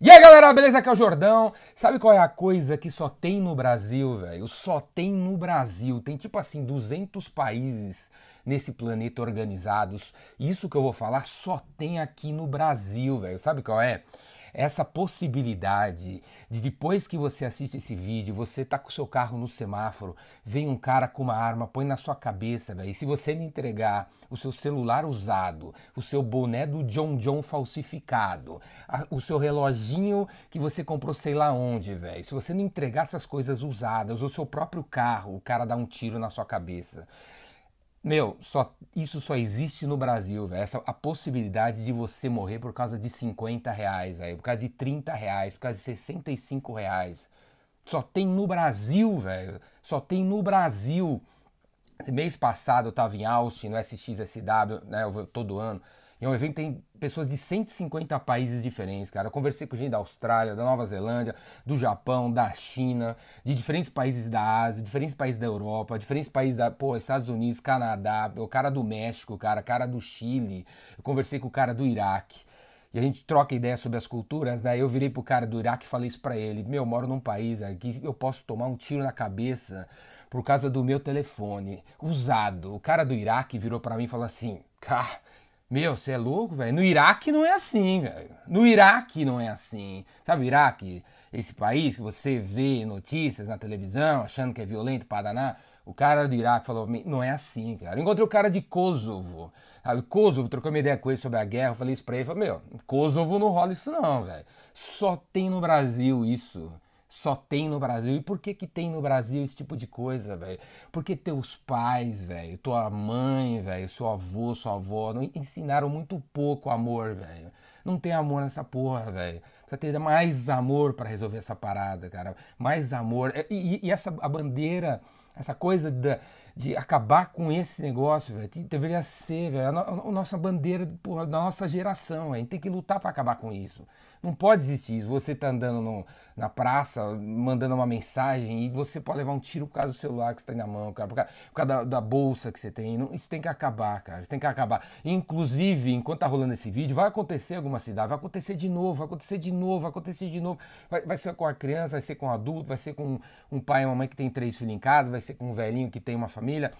E aí galera, beleza? Aqui é o Jordão. Sabe qual é a coisa que só tem no Brasil, velho? Só tem no Brasil. Tem tipo assim 200 países nesse planeta organizados. Isso que eu vou falar só tem aqui no Brasil, velho. Sabe qual é? Essa possibilidade de depois que você assiste esse vídeo, você tá com o seu carro no semáforo, vem um cara com uma arma, põe na sua cabeça, velho. Se você não entregar o seu celular usado, o seu boné do John John falsificado, a, o seu reloginho que você comprou sei lá onde, velho. Se você não entregar essas coisas usadas, o seu próprio carro, o cara dá um tiro na sua cabeça. Meu, só, isso só existe no Brasil, velho. Essa a possibilidade de você morrer por causa de 50 reais, velho. Por causa de 30 reais, por causa de 65 reais. Só tem no Brasil, velho. Só tem no Brasil. Mês passado eu tava em Austin, no SXSW, né? todo ano. E é um evento que tem pessoas de 150 países diferentes, cara. Eu conversei com gente da Austrália, da Nova Zelândia, do Japão, da China, de diferentes países da Ásia, diferentes países da Europa, diferentes países da, pô, Estados Unidos, Canadá, o cara do México, cara, cara do Chile. Eu conversei com o cara do Iraque. E a gente troca ideia sobre as culturas, né? Eu virei pro cara do Iraque e falei isso pra ele. Meu, eu moro num país aqui, eu posso tomar um tiro na cabeça por causa do meu telefone usado. O cara do Iraque virou para mim e falou assim: Cara, meu, você é louco, velho? No Iraque não é assim, velho. No Iraque não é assim. Sabe o Iraque? Esse país que você vê notícias na televisão achando que é violento para danar. O cara do Iraque falou, não é assim, cara. Encontrei o cara de Kosovo. Sabe, Kosovo, trocou uma ideia com ele sobre a guerra. Falei isso pra ele. Falei, meu, Kosovo não rola isso não, velho. Só tem no Brasil isso só tem no Brasil. E por que que tem no Brasil esse tipo de coisa, velho? Porque teus pais, velho, tua mãe, velho, seu avô, sua avó, não ensinaram muito pouco amor, velho. Não tem amor nessa porra, velho. Precisa ter mais amor para resolver essa parada, cara. Mais amor. E, e, essa a bandeira, essa coisa da, de acabar com esse negócio, velho, deveria ser, velho, a, a, nossa bandeira porra, da nossa geração, gente tem que lutar para acabar com isso. Não pode existir isso. Você tá andando no, na praça, mandando uma mensagem e você pode levar um tiro por causa do celular que você tem na mão, cara, por causa, por causa da, da, bolsa que você tem. Não, isso tem que acabar, cara. Isso tem que acabar. Inclusive, enquanto tá rolando esse vídeo, vai acontecer alguma cidade, vai acontecer de novo, vai acontecer de novo, vai acontecer de novo. Vai, vai ser com a criança, vai ser com o adulto, vai ser com um pai e uma mãe que tem três filhos em casa, vai ser com um velhinho que tem uma família.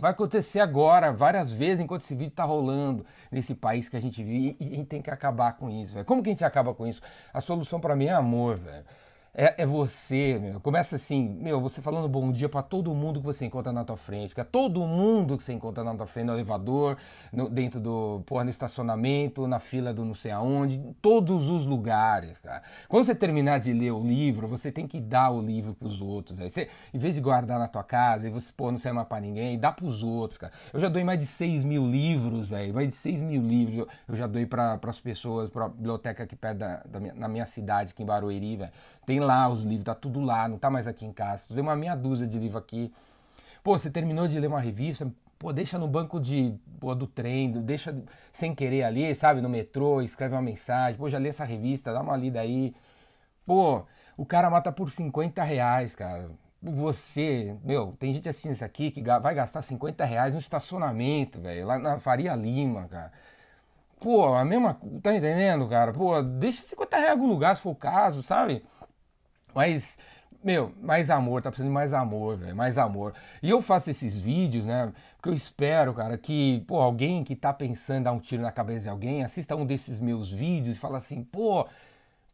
Vai acontecer agora, várias vezes, enquanto esse vídeo está rolando nesse país que a gente vive. E, a gente tem que acabar com isso, velho. Como que a gente acaba com isso? A solução para mim é amor, velho é, é, você, meu. Começa assim, meu, você falando bom dia para todo mundo que você encontra na tua frente, que é todo mundo que você encontra na tua frente, no elevador, no, dentro do, porra, no estacionamento, na fila do não sei aonde, todos os lugares, cara. Quando você terminar de ler o livro, você tem que dar o livro pros outros, velho. Em vez de guardar na tua casa e você, pô, não serve mais pra ninguém, dá pros outros, cara. Eu já doei mais de 6 mil livros, velho, mais de 6 mil livros eu, eu já doei para as pessoas, pra biblioteca aqui perto da, da minha, na minha cidade, aqui em Barueri, velho. Tem lá os livros, tá tudo lá, não tá mais aqui em casa. Tem uma meia dúzia de livro aqui. Pô, você terminou de ler uma revista, pô, deixa no banco de, pô, do trem, deixa sem querer ali, sabe, no metrô, escreve uma mensagem, pô, já li essa revista, dá uma lida aí. Pô, o cara mata por 50 reais, cara. Você, meu, tem gente assistindo isso aqui que vai gastar 50 reais no estacionamento, velho, lá na Faria Lima, cara. Pô, a mesma. Tá entendendo, cara? Pô, deixa 50 reais em algum lugar se for o caso, sabe? Mas, meu, mais amor, tá precisando de mais amor, velho, mais amor. E eu faço esses vídeos, né, porque eu espero, cara, que, pô, alguém que tá pensando em dar um tiro na cabeça de alguém, assista um desses meus vídeos e fala assim, pô,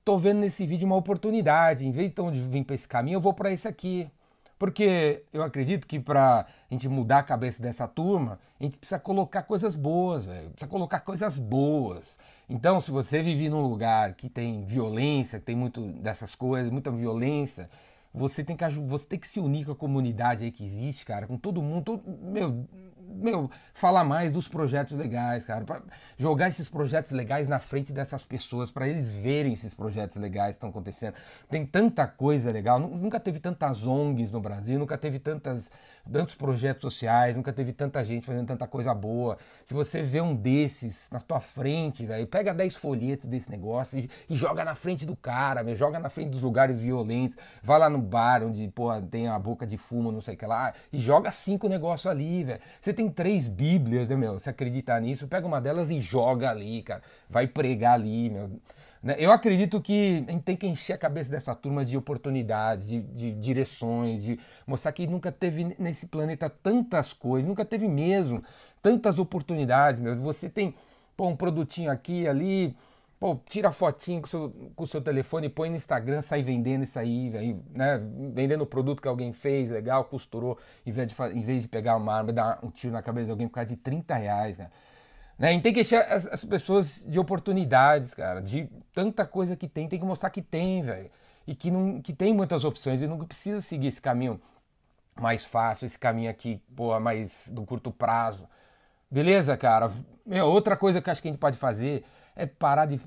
tô vendo nesse vídeo uma oportunidade, em vez então de vir para esse caminho, eu vou para esse aqui. Porque eu acredito que para a gente mudar a cabeça dessa turma, a gente precisa colocar coisas boas, velho. Precisa colocar coisas boas. Então, se você vive num lugar que tem violência, que tem muito dessas coisas, muita violência, você tem que você tem que se unir com a comunidade aí que existe, cara, com todo mundo, todo, meu, meu, falar mais dos projetos legais, cara, jogar esses projetos legais na frente dessas pessoas, para eles verem esses projetos legais que estão acontecendo. Tem tanta coisa legal, nunca teve tantas ONGs no Brasil, nunca teve tantas, tantos projetos sociais, nunca teve tanta gente fazendo tanta coisa boa. Se você vê um desses na tua frente, velho, pega 10 folhetos desse negócio e, e, joga na frente do cara, véio, joga na frente dos lugares violentos, vai lá no bar onde, porra, tem a boca de fumo, não sei o que lá, e joga cinco negócios ali, velho. Você tem três bíblias, né, meu? Se acreditar nisso, pega uma delas e joga ali, cara. Vai pregar ali, meu. Né? Eu acredito que a gente tem que encher a cabeça dessa turma de oportunidades, de, de, direções, de mostrar que nunca teve nesse planeta tantas coisas, nunca teve mesmo tantas oportunidades, meu. Você tem pô, um produtinho aqui, ali, pô, tira fotinho com seu, com o seu telefone, põe no Instagram, sai vendendo isso aí, né? Vendendo o produto que alguém fez, legal, costurou, em vez de, em vez de pegar uma arma e dar um tiro na cabeça de alguém por causa de 30 reais, né? Né? A gente tem que encher as, as, pessoas de oportunidades, cara, de tanta coisa que tem, tem que mostrar que tem, velho. E que, não, que tem muitas opções e não precisa seguir esse caminho mais fácil, esse caminho aqui, pô, mais do curto prazo. Beleza, cara? Meu, outra coisa que acho que a gente pode fazer é parar de,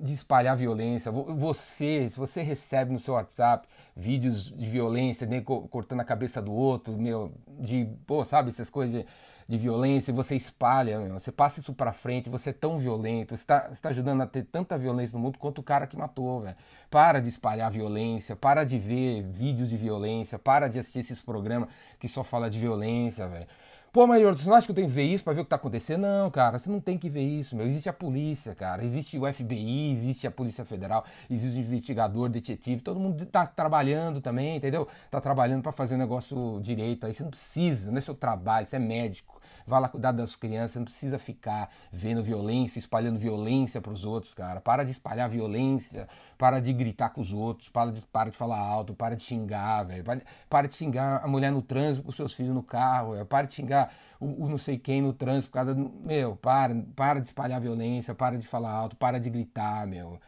de espalhar violência. Você, se você recebe no seu WhatsApp vídeos de violência, nem cortando a cabeça do outro, meu, de, pô, sabe, essas coisas de de violência, você espalha, meu, você passa isso para frente, você é tão violento, você está tá ajudando a ter tanta violência no mundo quanto o cara que matou, velho. Para de espalhar violência, para de ver vídeos de violência, para de assistir esses programas que só fala de violência, velho. Pô, Maior, você não acha que eu tenho que ver isso pra ver o que tá acontecendo? Não, cara, você não tem que ver isso, meu. Existe a polícia, cara. Existe o FBI, existe a Polícia Federal, existe o investigador, detetive. Todo mundo tá trabalhando também, entendeu? Tá trabalhando para fazer o negócio direito. Aí você não precisa, não é seu trabalho, você é médico vá lá cuidar das crianças, não precisa ficar vendo violência, espalhando violência para os outros, cara. Para de espalhar violência, para de gritar com os outros, para de, para de falar alto, para de xingar, velho. Para, para, de xingar a mulher no trânsito com seus filhos no carro, véio. para de xingar o, o, não sei quem no trânsito por causa do. Meu, para, para de espalhar violência, para de falar alto, para de gritar, meu.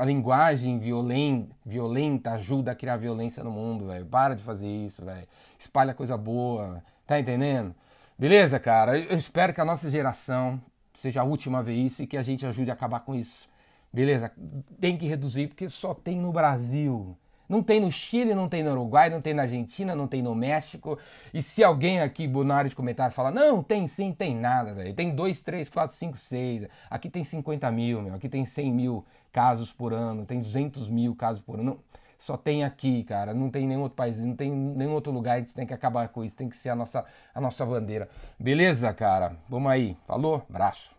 A linguagem violenta, ajuda a criar violência no mundo, velho. Para de fazer isso, velho. Espalha coisa boa. Tá entendendo? Beleza, cara? Eu espero que a nossa geração seja a última a ver isso e que a gente ajude a acabar com isso. Beleza? Tem que reduzir porque só tem no Brasil. Não tem no Chile, não tem no Uruguai, não tem na Argentina, não tem no México. E se alguém aqui na área de comentário falar, não, tem sim, tem nada, velho. Tem 2, 3, 4, 5, 6. Aqui tem 50 mil, meu. Aqui tem 100 mil casos por ano, tem 200 mil casos por ano só tem aqui, cara. Não tem nenhum outro país, não tem nenhum outro lugar. A gente tem que acabar com isso. Tem que ser a nossa, a nossa bandeira. Beleza, cara? Vamos aí. Falou? Abraço.